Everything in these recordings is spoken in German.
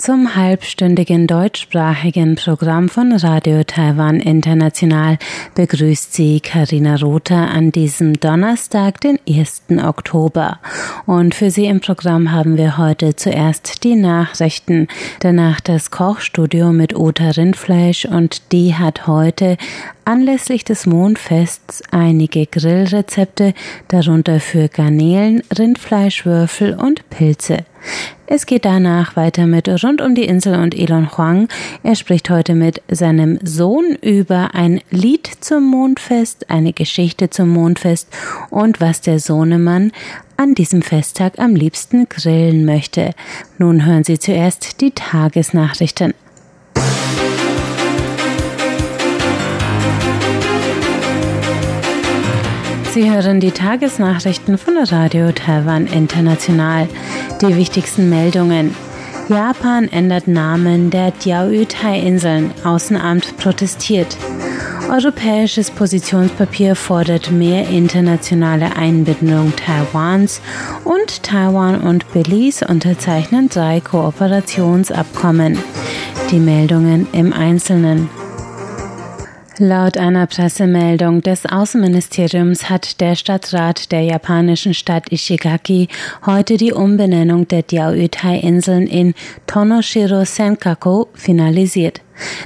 Zum halbstündigen deutschsprachigen Programm von Radio Taiwan International begrüßt sie Karina Rother an diesem Donnerstag, den 1. Oktober. Und für Sie im Programm haben wir heute zuerst die Nachrichten, danach das Kochstudio mit Uta Rindfleisch und die hat heute anlässlich des Mondfests einige Grillrezepte, darunter für Garnelen, Rindfleischwürfel und Pilze. Es geht danach weiter mit Rund um die Insel und Elon Huang. Er spricht heute mit seinem Sohn über ein Lied zum Mondfest, eine Geschichte zum Mondfest und was der Sohnemann an diesem Festtag am liebsten grillen möchte. Nun hören Sie zuerst die Tagesnachrichten. Sie hören die Tagesnachrichten von Radio Taiwan International. Die wichtigsten Meldungen. Japan ändert Namen der Diaoyutai-Inseln. Außenamt protestiert. Europäisches Positionspapier fordert mehr internationale Einbindung Taiwans und Taiwan und Belize unterzeichnen drei Kooperationsabkommen. Die Meldungen im Einzelnen. Laut einer Pressemeldung des Außenministeriums hat der Stadtrat der japanischen Stadt Ishigaki heute die Umbenennung der Diaoyutai-Inseln in Tonoshiro Senkaku finalisiert.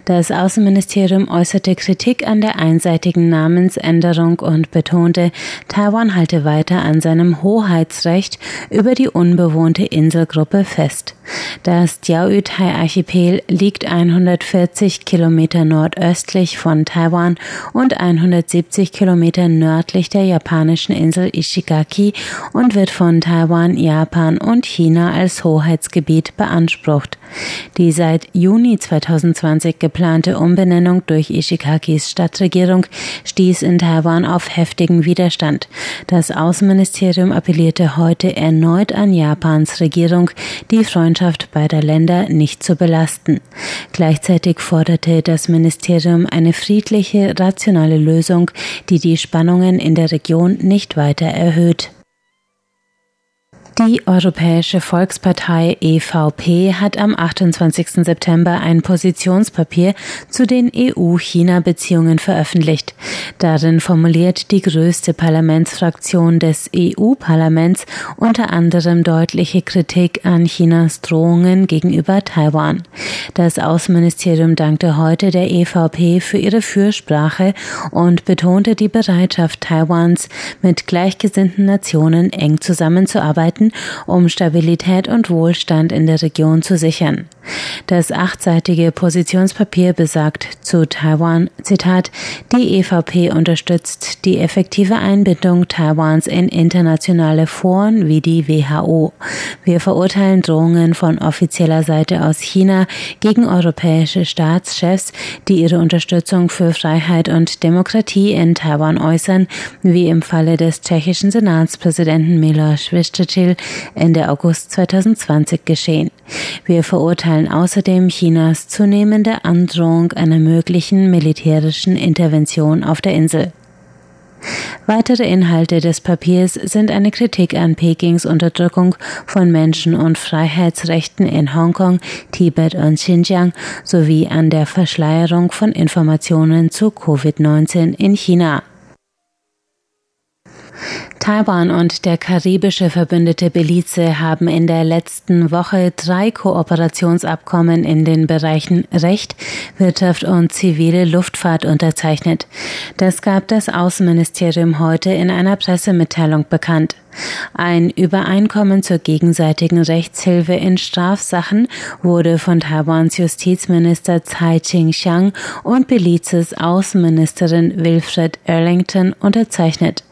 Das Außenministerium äußerte Kritik an der einseitigen Namensänderung und betonte, Taiwan halte weiter an seinem Hoheitsrecht über die unbewohnte Inselgruppe fest. Das Diaoyutai-Archipel liegt 140 Kilometer nordöstlich von Taiwan und 170 Kilometer nördlich der japanischen Insel Ishigaki und wird von Taiwan, Japan und China als Hoheitsgebiet beansprucht. Die seit Juni 2020 geplante Umbenennung durch Ishigakis Stadtregierung stieß in Taiwan auf heftigen Widerstand. Das Außenministerium appellierte heute erneut an Japans Regierung, die Freundschaft beider Länder nicht zu belasten. Gleichzeitig forderte das Ministerium eine friedliche, rationale Lösung, die die Spannungen in der Region nicht weiter erhöht. Die Europäische Volkspartei EVP hat am 28. September ein Positionspapier zu den EU-China-Beziehungen veröffentlicht. Darin formuliert die größte Parlamentsfraktion des EU-Parlaments unter anderem deutliche Kritik an Chinas Drohungen gegenüber Taiwan. Das Außenministerium dankte heute der EVP für ihre Fürsprache und betonte die Bereitschaft Taiwans, mit gleichgesinnten Nationen eng zusammenzuarbeiten um Stabilität und Wohlstand in der Region zu sichern. Das achtseitige Positionspapier besagt zu Taiwan, Zitat, die EVP unterstützt die effektive Einbindung Taiwans in internationale Foren wie die WHO. Wir verurteilen Drohungen von offizieller Seite aus China gegen europäische Staatschefs, die ihre Unterstützung für Freiheit und Demokratie in Taiwan äußern, wie im Falle des tschechischen Senatspräsidenten Miloš Vystrčil Ende August 2020 geschehen. Wir verurteilen außerdem Chinas zunehmende Androhung einer möglichen militärischen Intervention auf der Insel. Weitere Inhalte des Papiers sind eine Kritik an Pekings Unterdrückung von Menschen- und Freiheitsrechten in Hongkong, Tibet und Xinjiang sowie an der Verschleierung von Informationen zu Covid-19 in China. Taiwan und der karibische Verbündete Belize haben in der letzten Woche drei Kooperationsabkommen in den Bereichen Recht, Wirtschaft und zivile Luftfahrt unterzeichnet. Das gab das Außenministerium heute in einer Pressemitteilung bekannt. Ein Übereinkommen zur gegenseitigen Rechtshilfe in Strafsachen wurde von Taiwans Justizminister Tsai Ching-xiang und Belizes Außenministerin Wilfred Erlington unterzeichnet.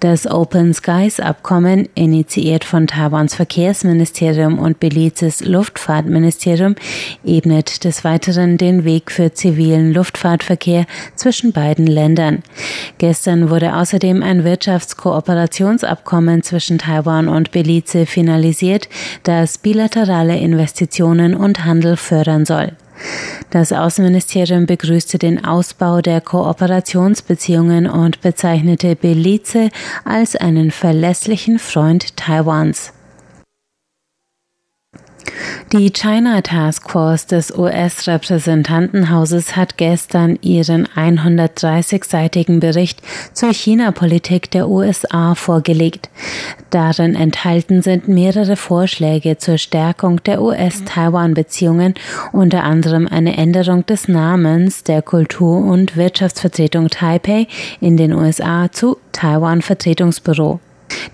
Das Open Skies Abkommen, initiiert von Taiwans Verkehrsministerium und Belizes Luftfahrtministerium, ebnet des Weiteren den Weg für zivilen Luftfahrtverkehr zwischen beiden Ländern. Gestern wurde außerdem ein Wirtschaftskooperationsabkommen zwischen Taiwan und Belize finalisiert, das bilaterale Investitionen und Handel fördern soll. Das Außenministerium begrüßte den Ausbau der Kooperationsbeziehungen und bezeichnete Belize als einen verlässlichen Freund Taiwans. Die China Task Force des US-Repräsentantenhauses hat gestern ihren 130-seitigen Bericht zur China-Politik der USA vorgelegt. Darin enthalten sind mehrere Vorschläge zur Stärkung der US-Taiwan-Beziehungen, unter anderem eine Änderung des Namens der Kultur- und Wirtschaftsvertretung Taipei in den USA zu Taiwan Vertretungsbüro.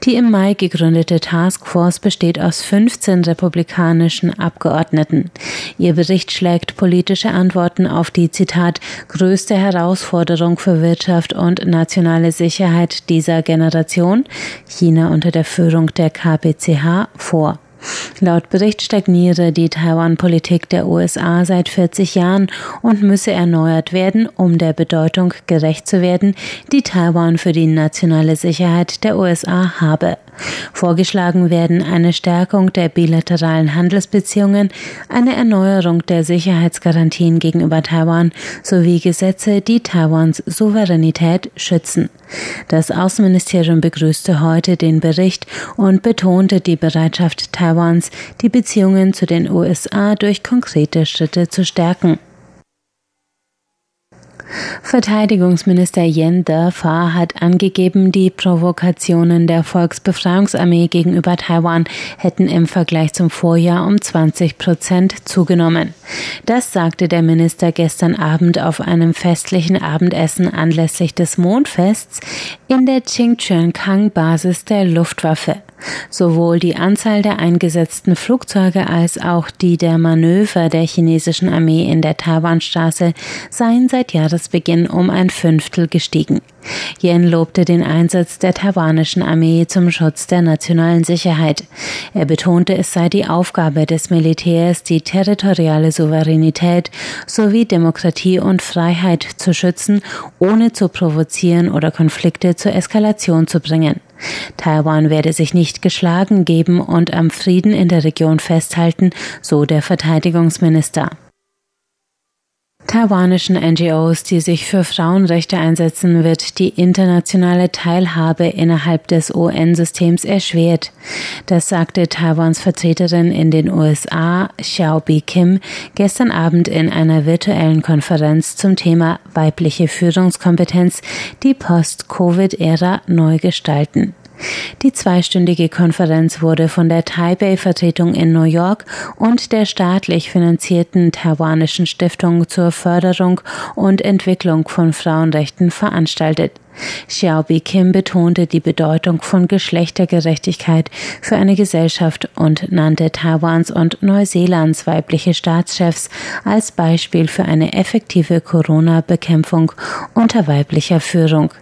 Die im Mai gegründete Taskforce besteht aus 15 republikanischen Abgeordneten. Ihr Bericht schlägt politische Antworten auf die Zitat größte Herausforderung für Wirtschaft und nationale Sicherheit dieser Generation, China unter der Führung der KPCH, vor. Laut Bericht stagniere die Taiwan-Politik der USA seit 40 Jahren und müsse erneuert werden, um der Bedeutung gerecht zu werden, die Taiwan für die nationale Sicherheit der USA habe. Vorgeschlagen werden eine Stärkung der bilateralen Handelsbeziehungen, eine Erneuerung der Sicherheitsgarantien gegenüber Taiwan sowie Gesetze, die Taiwans Souveränität schützen. Das Außenministerium begrüßte heute den Bericht und betonte die Bereitschaft Taiwans, die Beziehungen zu den USA durch konkrete Schritte zu stärken. Verteidigungsminister Yen Defa hat angegeben, die Provokationen der Volksbefreiungsarmee gegenüber Taiwan hätten im Vergleich zum Vorjahr um 20 Prozent zugenommen. Das sagte der Minister gestern Abend auf einem festlichen Abendessen anlässlich des Mondfests in der Qingchuan-Kang-Basis der Luftwaffe. Sowohl die Anzahl der eingesetzten Flugzeuge als auch die der Manöver der chinesischen Armee in der Taiwanstraße seien seit Jahresbeginn um ein Fünftel gestiegen. Yen lobte den Einsatz der taiwanischen Armee zum Schutz der nationalen Sicherheit. Er betonte, es sei die Aufgabe des Militärs, die territoriale Souveränität sowie Demokratie und Freiheit zu schützen, ohne zu provozieren oder Konflikte zur Eskalation zu bringen. Taiwan werde sich nicht geschlagen geben und am Frieden in der Region festhalten, so der Verteidigungsminister. Taiwanischen NGOs, die sich für Frauenrechte einsetzen, wird die internationale Teilhabe innerhalb des UN-Systems erschwert. Das sagte Taiwans Vertreterin in den USA, Xiaobi Kim, gestern Abend in einer virtuellen Konferenz zum Thema weibliche Führungskompetenz, die Post-Covid-Ära neu gestalten. Die zweistündige Konferenz wurde von der Taipei-Vertretung in New York und der staatlich finanzierten taiwanischen Stiftung zur Förderung und Entwicklung von Frauenrechten veranstaltet. Xiaobi Kim betonte die Bedeutung von Geschlechtergerechtigkeit für eine Gesellschaft und nannte Taiwans und Neuseelands weibliche Staatschefs als Beispiel für eine effektive Corona-Bekämpfung unter weiblicher Führung.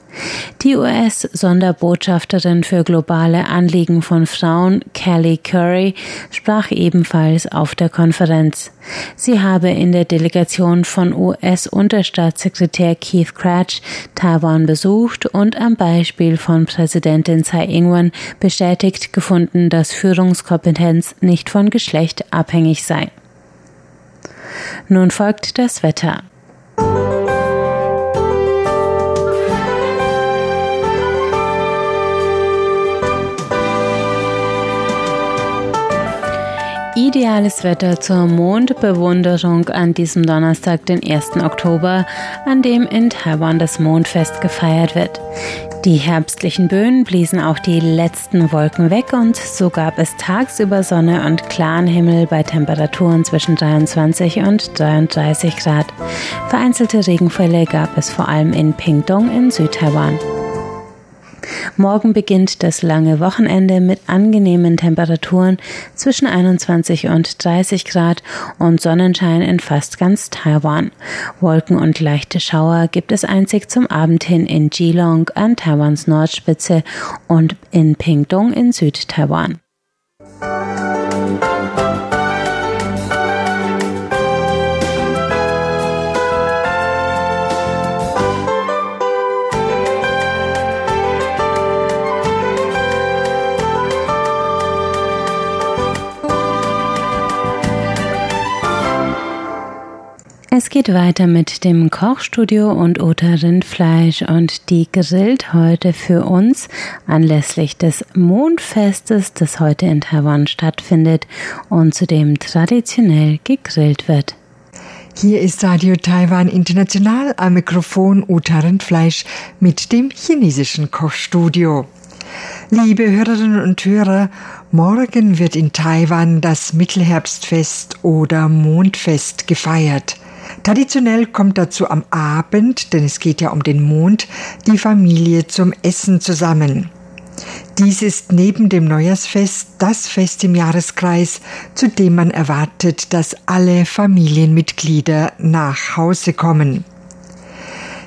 Die US-Sonderbotschafterin für globale Anliegen von Frauen, Kelly Curry, sprach ebenfalls auf der Konferenz. Sie habe in der Delegation von US-Unterstaatssekretär Keith Cratch Taiwan besucht und am Beispiel von Präsidentin Tsai Ing-wen bestätigt gefunden, dass Führungskompetenz nicht von Geschlecht abhängig sei. Nun folgt das Wetter. Ideales Wetter zur Mondbewunderung an diesem Donnerstag, den 1. Oktober, an dem in Taiwan das Mondfest gefeiert wird. Die herbstlichen Böen bliesen auch die letzten Wolken weg und so gab es tagsüber Sonne und klaren Himmel bei Temperaturen zwischen 23 und 33 Grad. Vereinzelte Regenfälle gab es vor allem in Pingtung in Südtaiwan. Morgen beginnt das lange Wochenende mit angenehmen Temperaturen zwischen 21 und 30 Grad und Sonnenschein in fast ganz Taiwan. Wolken und leichte Schauer gibt es einzig zum Abend hin in Geelong an Taiwans Nordspitze und in Pingtung in Südtaiwan. Es geht weiter mit dem Kochstudio und Ota Rindfleisch und die grillt heute für uns anlässlich des Mondfestes, das heute in Taiwan stattfindet und zu dem traditionell gegrillt wird. Hier ist Radio Taiwan International am Mikrofon Uta Rindfleisch mit dem chinesischen Kochstudio. Liebe Hörerinnen und Hörer, morgen wird in Taiwan das Mittelherbstfest oder Mondfest gefeiert. Traditionell kommt dazu am Abend, denn es geht ja um den Mond, die Familie zum Essen zusammen. Dies ist neben dem Neujahrsfest das Fest im Jahreskreis, zu dem man erwartet, dass alle Familienmitglieder nach Hause kommen.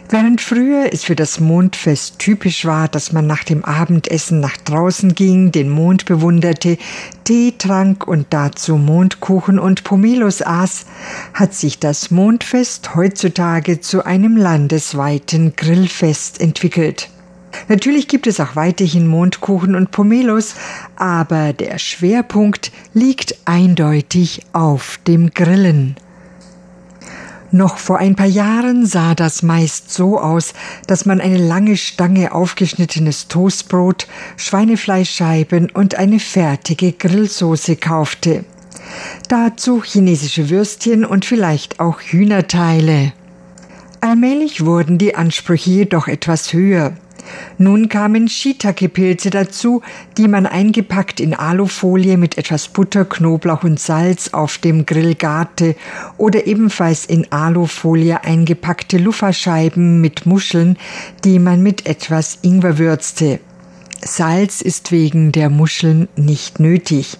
Während früher es für das Mondfest typisch war, dass man nach dem Abendessen nach draußen ging, den Mond bewunderte, Tee trank und dazu Mondkuchen und Pomelos aß, hat sich das Mondfest heutzutage zu einem landesweiten Grillfest entwickelt. Natürlich gibt es auch weiterhin Mondkuchen und Pomelos, aber der Schwerpunkt liegt eindeutig auf dem Grillen. Noch vor ein paar Jahren sah das meist so aus, dass man eine lange Stange aufgeschnittenes Toastbrot, Schweinefleischscheiben und eine fertige Grillsoße kaufte. Dazu chinesische Würstchen und vielleicht auch Hühnerteile. Allmählich wurden die Ansprüche jedoch etwas höher. Nun kamen Shiitake-Pilze dazu, die man eingepackt in Alufolie mit etwas Butter, Knoblauch und Salz auf dem Grill garte oder ebenfalls in Alufolie eingepackte Lufferscheiben mit Muscheln, die man mit etwas Ingwer würzte. Salz ist wegen der Muscheln nicht nötig.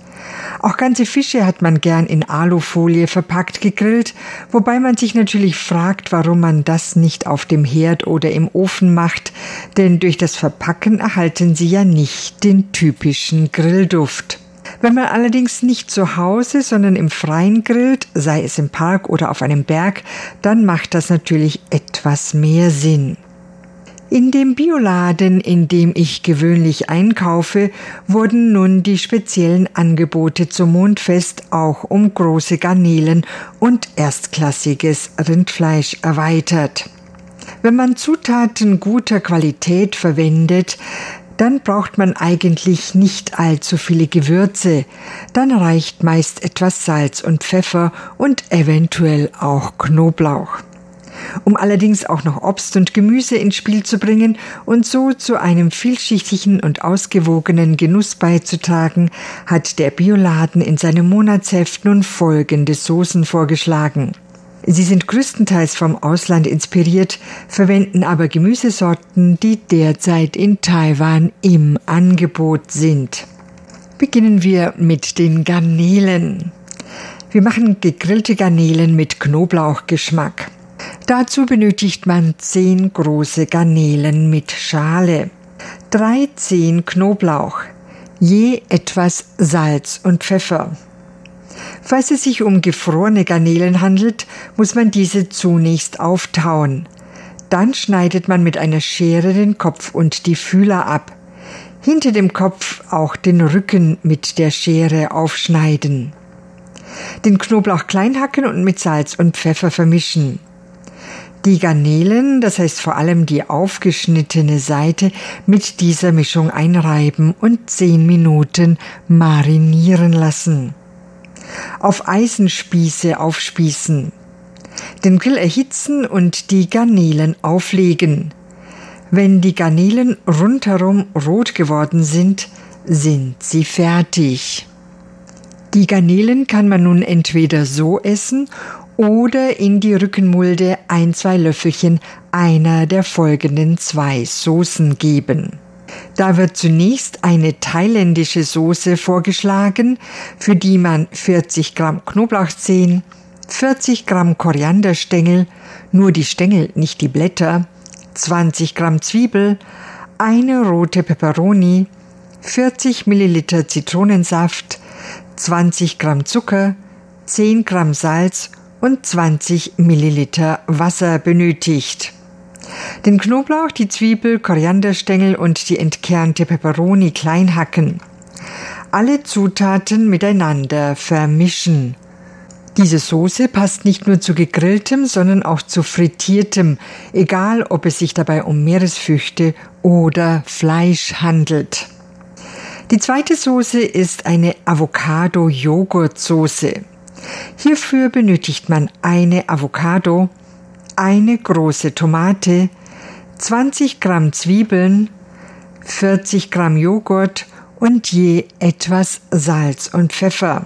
Auch ganze Fische hat man gern in Alufolie verpackt gegrillt, wobei man sich natürlich fragt, warum man das nicht auf dem Herd oder im Ofen macht, denn durch das Verpacken erhalten sie ja nicht den typischen Grillduft. Wenn man allerdings nicht zu Hause, sondern im Freien grillt, sei es im Park oder auf einem Berg, dann macht das natürlich etwas mehr Sinn. In dem Bioladen, in dem ich gewöhnlich einkaufe, wurden nun die speziellen Angebote zum Mondfest auch um große Garnelen und erstklassiges Rindfleisch erweitert. Wenn man Zutaten guter Qualität verwendet, dann braucht man eigentlich nicht allzu viele Gewürze, dann reicht meist etwas Salz und Pfeffer und eventuell auch Knoblauch um allerdings auch noch Obst und Gemüse ins Spiel zu bringen und so zu einem vielschichtigen und ausgewogenen Genuss beizutragen, hat der Bioladen in seinem Monatsheft nun folgende Soßen vorgeschlagen. Sie sind größtenteils vom Ausland inspiriert, verwenden aber Gemüsesorten, die derzeit in Taiwan im Angebot sind. Beginnen wir mit den Garnelen. Wir machen gegrillte Garnelen mit Knoblauchgeschmack. Dazu benötigt man zehn große Garnelen mit Schale, drei Zehen Knoblauch, je etwas Salz und Pfeffer. Falls es sich um gefrorene Garnelen handelt, muss man diese zunächst auftauen. Dann schneidet man mit einer Schere den Kopf und die Fühler ab. Hinter dem Kopf auch den Rücken mit der Schere aufschneiden. Den Knoblauch klein hacken und mit Salz und Pfeffer vermischen. Die Garnelen, das heißt vor allem die aufgeschnittene Seite, mit dieser Mischung einreiben und zehn Minuten marinieren lassen. Auf Eisenspieße aufspießen. Den Grill erhitzen und die Garnelen auflegen. Wenn die Garnelen rundherum rot geworden sind, sind sie fertig. Die Garnelen kann man nun entweder so essen oder in die Rückenmulde ein, zwei Löffelchen einer der folgenden zwei Soßen geben. Da wird zunächst eine thailändische Soße vorgeschlagen, für die man 40 Gramm Knoblauchzehen, 40 Gramm Korianderstängel, nur die Stängel, nicht die Blätter, 20 Gramm Zwiebel, eine rote Peperoni, 40 Milliliter Zitronensaft, 20 Gramm Zucker, 10 Gramm Salz und 20 Milliliter Wasser benötigt. Den Knoblauch, die Zwiebel, Korianderstängel und die entkernte Peperoni klein hacken. Alle Zutaten miteinander vermischen. Diese Soße passt nicht nur zu gegrilltem, sondern auch zu frittiertem, egal ob es sich dabei um Meeresfrüchte oder Fleisch handelt. Die zweite Soße ist eine Avocado-Joghurt-Soße. Hierfür benötigt man eine Avocado, eine große Tomate, 20 Gramm Zwiebeln, 40 Gramm Joghurt und je etwas Salz und Pfeffer.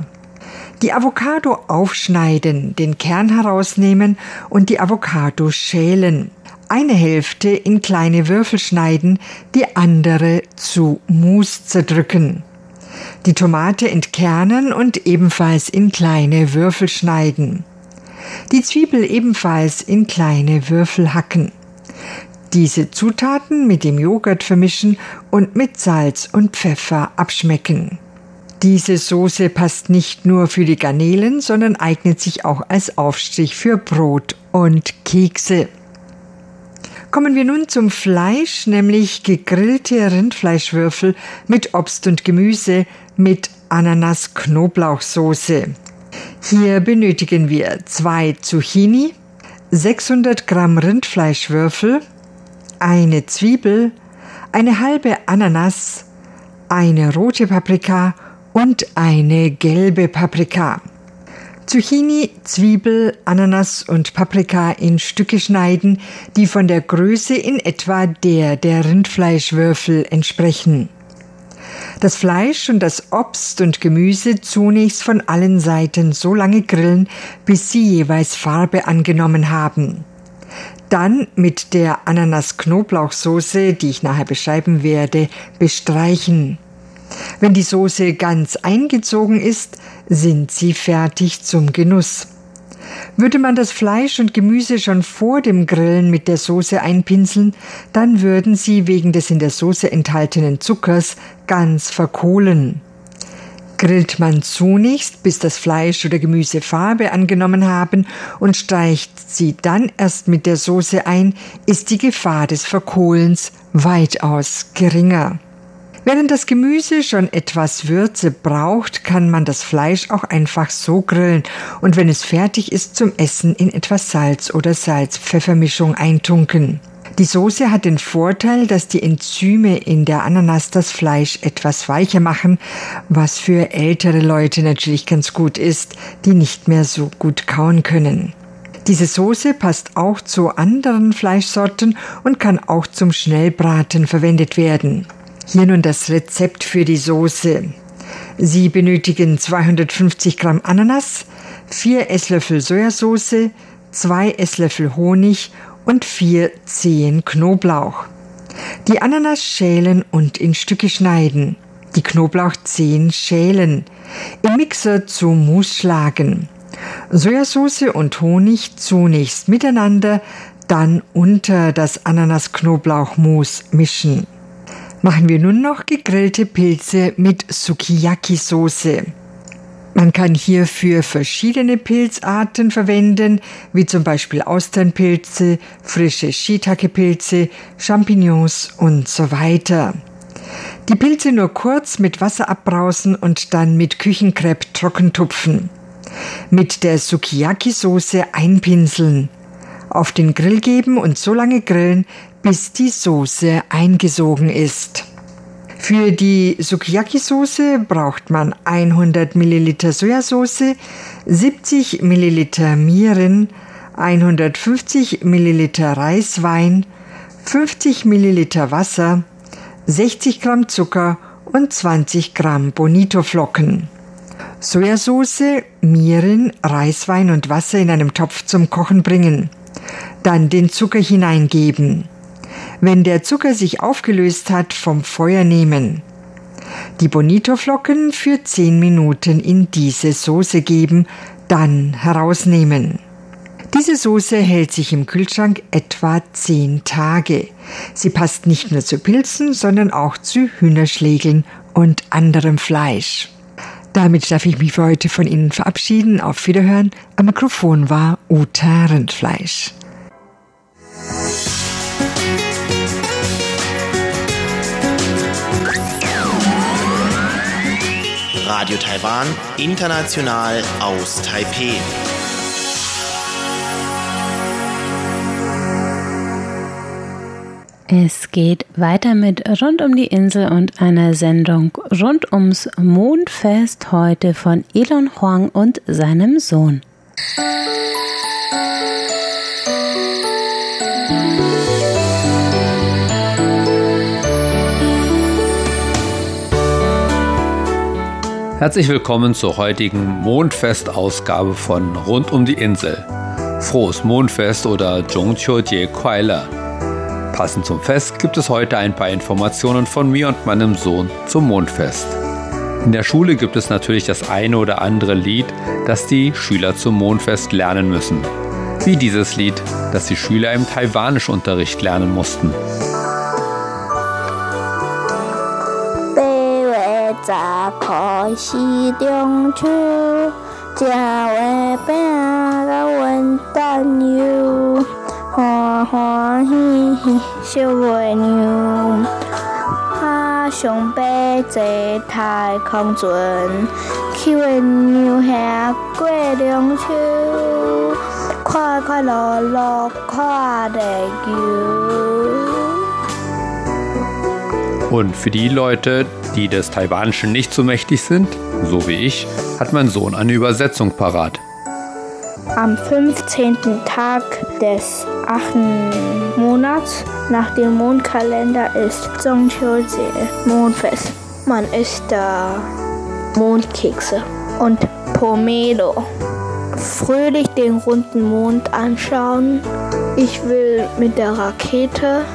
Die Avocado aufschneiden, den Kern herausnehmen und die Avocado schälen. Eine Hälfte in kleine Würfel schneiden, die andere zu Mousse zerdrücken. Die Tomate entkernen und ebenfalls in kleine Würfel schneiden. Die Zwiebel ebenfalls in kleine Würfel hacken. Diese Zutaten mit dem Joghurt vermischen und mit Salz und Pfeffer abschmecken. Diese Soße passt nicht nur für die Garnelen, sondern eignet sich auch als Aufstrich für Brot und Kekse. Kommen wir nun zum Fleisch, nämlich gegrillte Rindfleischwürfel mit Obst und Gemüse mit Ananas-Knoblauchsoße. Hier benötigen wir zwei Zucchini, 600 Gramm Rindfleischwürfel, eine Zwiebel, eine halbe Ananas, eine rote Paprika und eine gelbe Paprika. Zucchini, Zwiebel, Ananas und Paprika in Stücke schneiden, die von der Größe in etwa der der Rindfleischwürfel entsprechen. Das Fleisch und das Obst und Gemüse zunächst von allen Seiten so lange grillen, bis sie jeweils Farbe angenommen haben. Dann mit der Ananas-Knoblauchsoße, die ich nachher beschreiben werde, bestreichen. Wenn die Soße ganz eingezogen ist, sind sie fertig zum Genuss. Würde man das Fleisch und Gemüse schon vor dem Grillen mit der Soße einpinseln, dann würden sie wegen des in der Soße enthaltenen Zuckers ganz verkohlen. Grillt man zunächst, bis das Fleisch oder Gemüse Farbe angenommen haben und streicht sie dann erst mit der Soße ein, ist die Gefahr des Verkohlens weitaus geringer. Während das Gemüse schon etwas Würze braucht, kann man das Fleisch auch einfach so grillen und wenn es fertig ist zum Essen in etwas Salz oder Salz-Pfeffermischung eintunken. Die Soße hat den Vorteil, dass die Enzyme in der Ananas das Fleisch etwas weicher machen, was für ältere Leute natürlich ganz gut ist, die nicht mehr so gut kauen können. Diese Soße passt auch zu anderen Fleischsorten und kann auch zum Schnellbraten verwendet werden. Hier nun das Rezept für die Soße. Sie benötigen 250 Gramm Ananas, 4 Esslöffel Sojasauce, 2 Esslöffel Honig und 4 Zehen Knoblauch. Die Ananas schälen und in Stücke schneiden. Die Knoblauchzehen schälen. Im Mixer zu Mousse schlagen. Sojasauce und Honig zunächst miteinander, dann unter das Ananas-Knoblauch-Mousse mischen machen wir nun noch gegrillte Pilze mit Sukiyaki-Soße. Man kann hierfür verschiedene Pilzarten verwenden, wie zum Beispiel Austernpilze, frische Shiitake-Pilze, Champignons und so weiter. Die Pilze nur kurz mit Wasser abbrausen und dann mit Küchenkrepp trockentupfen. Mit der Sukiyaki-Soße einpinseln. Auf den Grill geben und so lange grillen, bis die Soße eingesogen ist. Für die Sukiyaki-Soße braucht man 100 Milliliter Sojasauce, 70 Milliliter Mirin, 150 Milliliter Reiswein, 50 Milliliter Wasser, 60 Gramm Zucker und 20 Gramm Bonito-Flocken. Sojasauce, Mirin, Reiswein und Wasser in einem Topf zum Kochen bringen. Dann den Zucker hineingeben. Wenn der Zucker sich aufgelöst hat, vom Feuer nehmen. Die Bonito-Flocken für 10 Minuten in diese Soße geben, dann herausnehmen. Diese Soße hält sich im Kühlschrank etwa 10 Tage. Sie passt nicht nur zu Pilzen, sondern auch zu Hühnerschlägeln und anderem Fleisch. Damit darf ich mich für heute von Ihnen verabschieden. Auf Wiederhören. Am Mikrofon war Uta Rindfleisch. Radio Taiwan, international aus Taipeh. Es geht weiter mit Rund um die Insel und einer Sendung rund ums Mondfest heute von Elon Huang und seinem Sohn. Herzlich willkommen zur heutigen Mondfest-Ausgabe von Rund um die Insel. Frohes Mondfest oder Zhongqiu Jie Kuai Passend zum Fest gibt es heute ein paar Informationen von mir und meinem Sohn zum Mondfest. In der Schule gibt es natürlich das eine oder andere Lied, das die Schüler zum Mondfest lernen müssen. Wie dieses Lied, das die Schüler im Taiwanischunterricht lernen mussten. 十块是中秋，食月饼甲温蛋油。欢欢喜喜小月娘，爬上爬坐太空船，去月娘下过中秋，快快乐乐看地球。Und für die Leute, die des Taiwanischen nicht so mächtig sind, so wie ich, hat mein Sohn eine Übersetzung parat. Am 15. Tag des 8. Monats nach dem Mondkalender ist Zongqiu-See, Mondfest. Man isst da Mondkekse und Pomelo. Fröhlich den runden Mond anschauen. Ich will mit der Rakete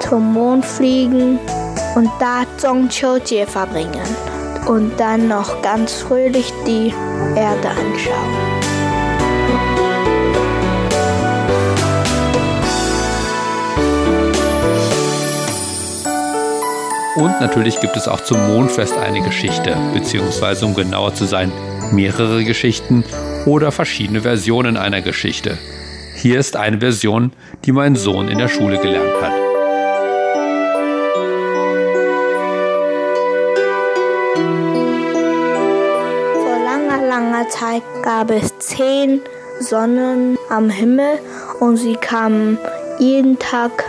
zum Mond fliegen und da Zongqiu-Jie verbringen. Und dann noch ganz fröhlich die Erde anschauen. Und natürlich gibt es auch zum Mondfest eine Geschichte, beziehungsweise um genauer zu sein, mehrere Geschichten oder verschiedene Versionen einer Geschichte. Hier ist eine Version, die mein Sohn in der Schule gelernt hat. Vor langer, langer Zeit gab es zehn Sonnen am Himmel und sie kamen jeden Tag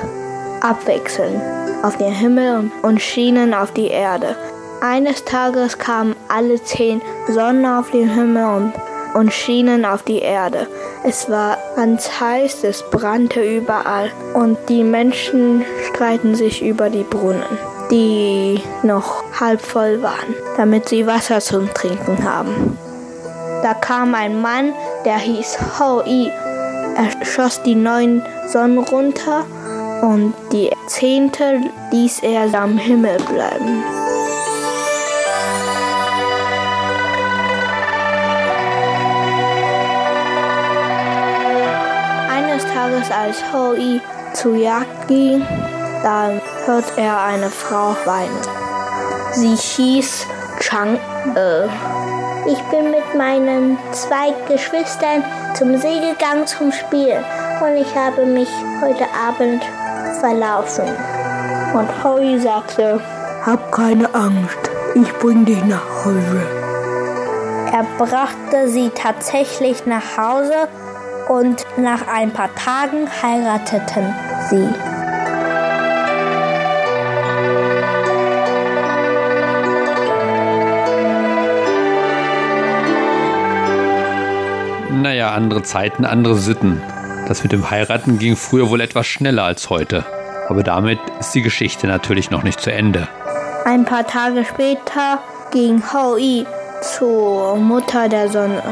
abwechselnd auf den Himmel und schienen auf die Erde. Eines Tages kamen alle zehn Sonnen auf den Himmel und, schienen auf die Erde. Es war ganz heiß, es brannte überall und die Menschen streiten sich über die Brunnen, die noch halb voll waren, damit sie Wasser zum Trinken haben. Da kam ein Mann, der hieß Hou Yi. Er schoss die neun Sonnen runter und die zehnte ließ er am Himmel bleiben. Eines Tages, als Hoi zu Jagd ging, da hört er eine Frau weinen. Sie hieß Chang-e. Ich bin mit meinen zwei Geschwistern zum See gegangen zum Spielen und ich habe mich heute Abend verlaufen. Und Howie sagte, hab keine Angst, ich bring dich nach Hause. Er brachte sie tatsächlich nach Hause und nach ein paar Tagen heirateten sie. Naja, andere Zeiten, andere Sitten. Das mit dem Heiraten ging früher wohl etwas schneller als heute. Aber damit ist die Geschichte natürlich noch nicht zu Ende. Ein paar Tage später ging Hou Yi zur Mutter der Sonne.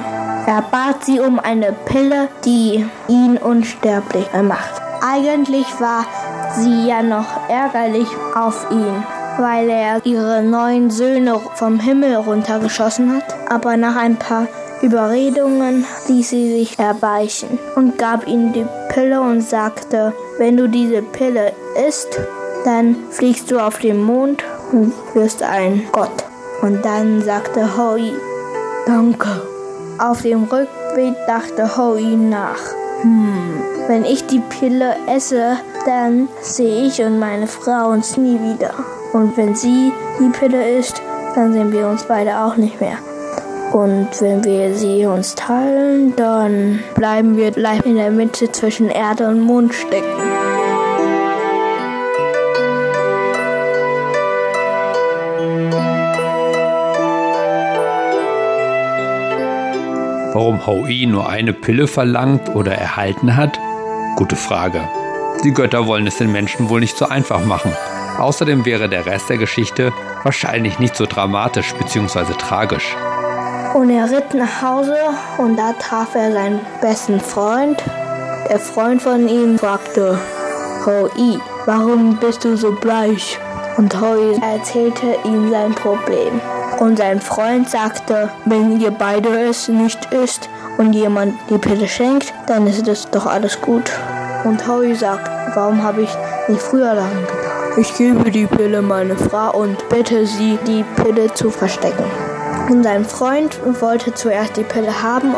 Er bat sie um eine Pille, die ihn unsterblich macht. Eigentlich war sie ja noch ärgerlich auf ihn, weil er ihre neun Söhne vom Himmel runtergeschossen hat. Aber nach ein paar Überredungen ließ sie sich erbeichen und gab ihm die Pille und sagte, wenn du diese Pille isst, dann fliegst du auf den Mond und wirst ein Gott. Und dann sagte Hoi, danke. Auf dem Rückweg dachte Hoi nach. Hm, wenn ich die Pille esse, dann sehe ich und meine Frau uns nie wieder. Und wenn sie die Pille isst, dann sehen wir uns beide auch nicht mehr. Und wenn wir sie uns teilen, dann bleiben wir live in der Mitte zwischen Erde und Mond stecken. Warum Hoi nur eine Pille verlangt oder erhalten hat? Gute Frage. Die Götter wollen es den Menschen wohl nicht so einfach machen. Außerdem wäre der Rest der Geschichte wahrscheinlich nicht so dramatisch bzw. tragisch. Und er ritt nach Hause und da traf er seinen besten Freund. Der Freund von ihm fragte, Hoi, warum bist du so bleich? Und Hoi erzählte ihm sein Problem. Und sein Freund sagte, wenn ihr beide es nicht isst und jemand die Pille schenkt, dann ist es doch alles gut. Und Hoi sagt, warum habe ich nicht früher daran gedacht? Ich gebe die Pille meine Frau und bitte sie, die Pille zu verstecken. Und sein Freund wollte zuerst die Pille haben,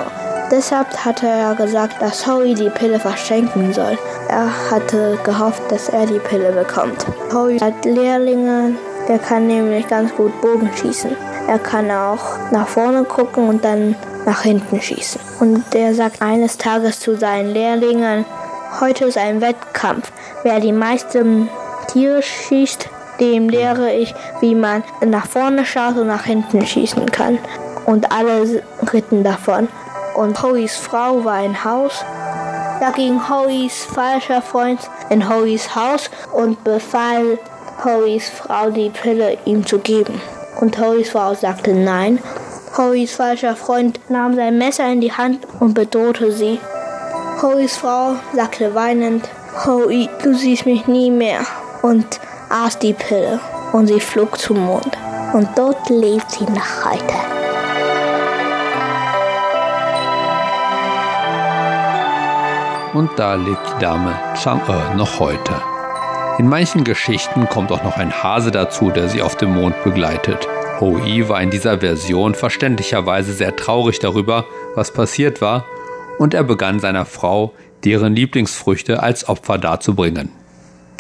deshalb hatte er gesagt, dass Howie die Pille verschenken soll. Er hatte gehofft, dass er die Pille bekommt. Howie hat Lehrlinge, der kann nämlich ganz gut Bogen schießen. Er kann auch nach vorne gucken und dann nach hinten schießen. Und der sagt eines Tages zu seinen Lehrlingen, heute ist ein Wettkampf. Wer die meisten Tiere schießt, dem lehre ich, wie man nach vorne schaut und nach hinten schießen kann. Und alle ritten davon. Und Hoies Frau war im Haus. Da ging Hoies falscher Freund in Hoies Haus und befahl Hoies Frau, die Pille ihm zu geben. Und Hoies Frau sagte nein. Hoies falscher Freund nahm sein Messer in die Hand und bedrohte sie. Hoies Frau sagte weinend, Hoi, du siehst mich nie mehr. Und aß die Pille und sie flog zum Mond. Und dort lebt sie noch heute. Und da lebt die Dame Chang'e noch heute. In manchen Geschichten kommt auch noch ein Hase dazu, der sie auf dem Mond begleitet. Hoi war in dieser Version verständlicherweise sehr traurig darüber, was passiert war, und er begann seiner Frau deren Lieblingsfrüchte als Opfer darzubringen.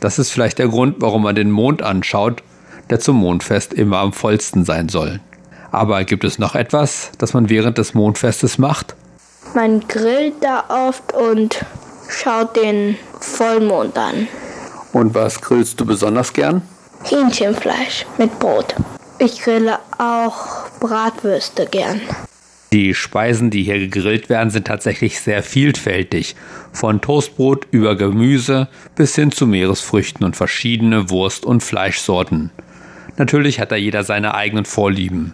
Das ist vielleicht der Grund, warum man den Mond anschaut, der zum Mondfest immer am vollsten sein soll. Aber gibt es noch etwas, das man während des Mondfestes macht? Man grillt da oft und schaut den Vollmond an. Und was grillst du besonders gern? Hähnchenfleisch mit Brot. Ich grille auch Bratwürste gern. Die Speisen, die hier gegrillt werden, sind tatsächlich sehr vielfältig. Von Toastbrot über Gemüse bis hin zu Meeresfrüchten und verschiedene Wurst- und Fleischsorten. Natürlich hat da jeder seine eigenen Vorlieben.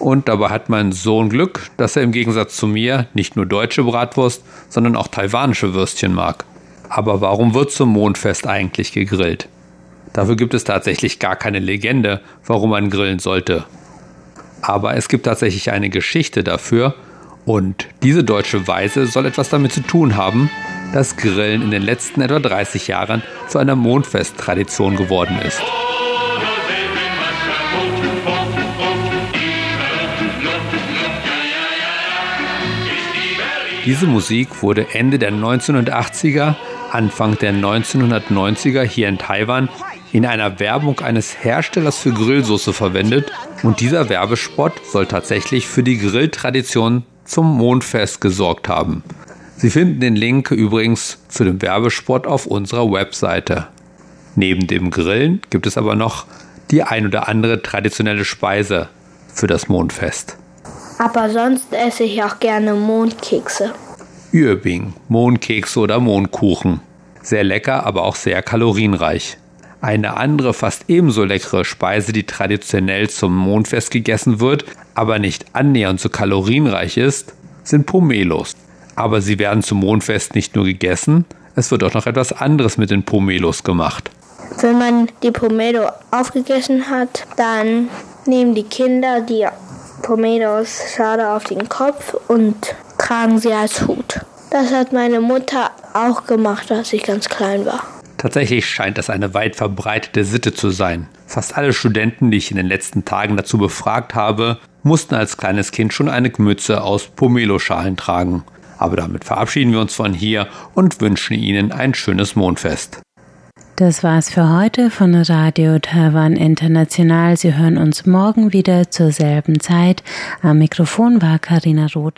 Und dabei hat mein Sohn Glück, dass er im Gegensatz zu mir nicht nur deutsche Bratwurst, sondern auch taiwanische Würstchen mag. Aber warum wird zum Mondfest eigentlich gegrillt? Dafür gibt es tatsächlich gar keine Legende, warum man grillen sollte. Aber es gibt tatsächlich eine Geschichte dafür und diese deutsche Weise soll etwas damit zu tun haben, dass Grillen in den letzten etwa 30 Jahren zu einer Mondfest-Tradition geworden ist. Diese Musik wurde Ende der 1980er, Anfang der 1990er hier in Taiwan in einer Werbung eines Herstellers für Grillsoße verwendet und dieser Werbespot soll tatsächlich für die Grilltradition zum Mondfest gesorgt haben. Sie finden den Link übrigens zu dem Werbespot auf unserer Webseite. Neben dem Grillen gibt es aber noch die ein oder andere traditionelle Speise für das Mondfest. Aber sonst esse ich auch gerne Mondkekse. Ürbing, Mondkekse oder Mondkuchen. Sehr lecker, aber auch sehr kalorienreich. Eine andere fast ebenso leckere Speise, die traditionell zum Mondfest gegessen wird, aber nicht annähernd so kalorienreich ist, sind Pomelos. Aber sie werden zum Mondfest nicht nur gegessen, es wird auch noch etwas anderes mit den Pomelos gemacht. Wenn man die Pomelo aufgegessen hat, dann nehmen die Kinder die Pomelos Schale auf den Kopf und tragen sie als Hut. Das hat meine Mutter auch gemacht, als ich ganz klein war. Tatsächlich scheint das eine weit verbreitete Sitte zu sein. Fast alle Studenten, die ich in den letzten Tagen dazu befragt habe, mussten als kleines Kind schon eine Mütze aus Pomelo-Schalen tragen. Aber damit verabschieden wir uns von hier und wünschen Ihnen ein schönes Mondfest. Das war's für heute von Radio Taiwan International. Sie hören uns morgen wieder zur selben Zeit. Am Mikrofon war Karina Roth.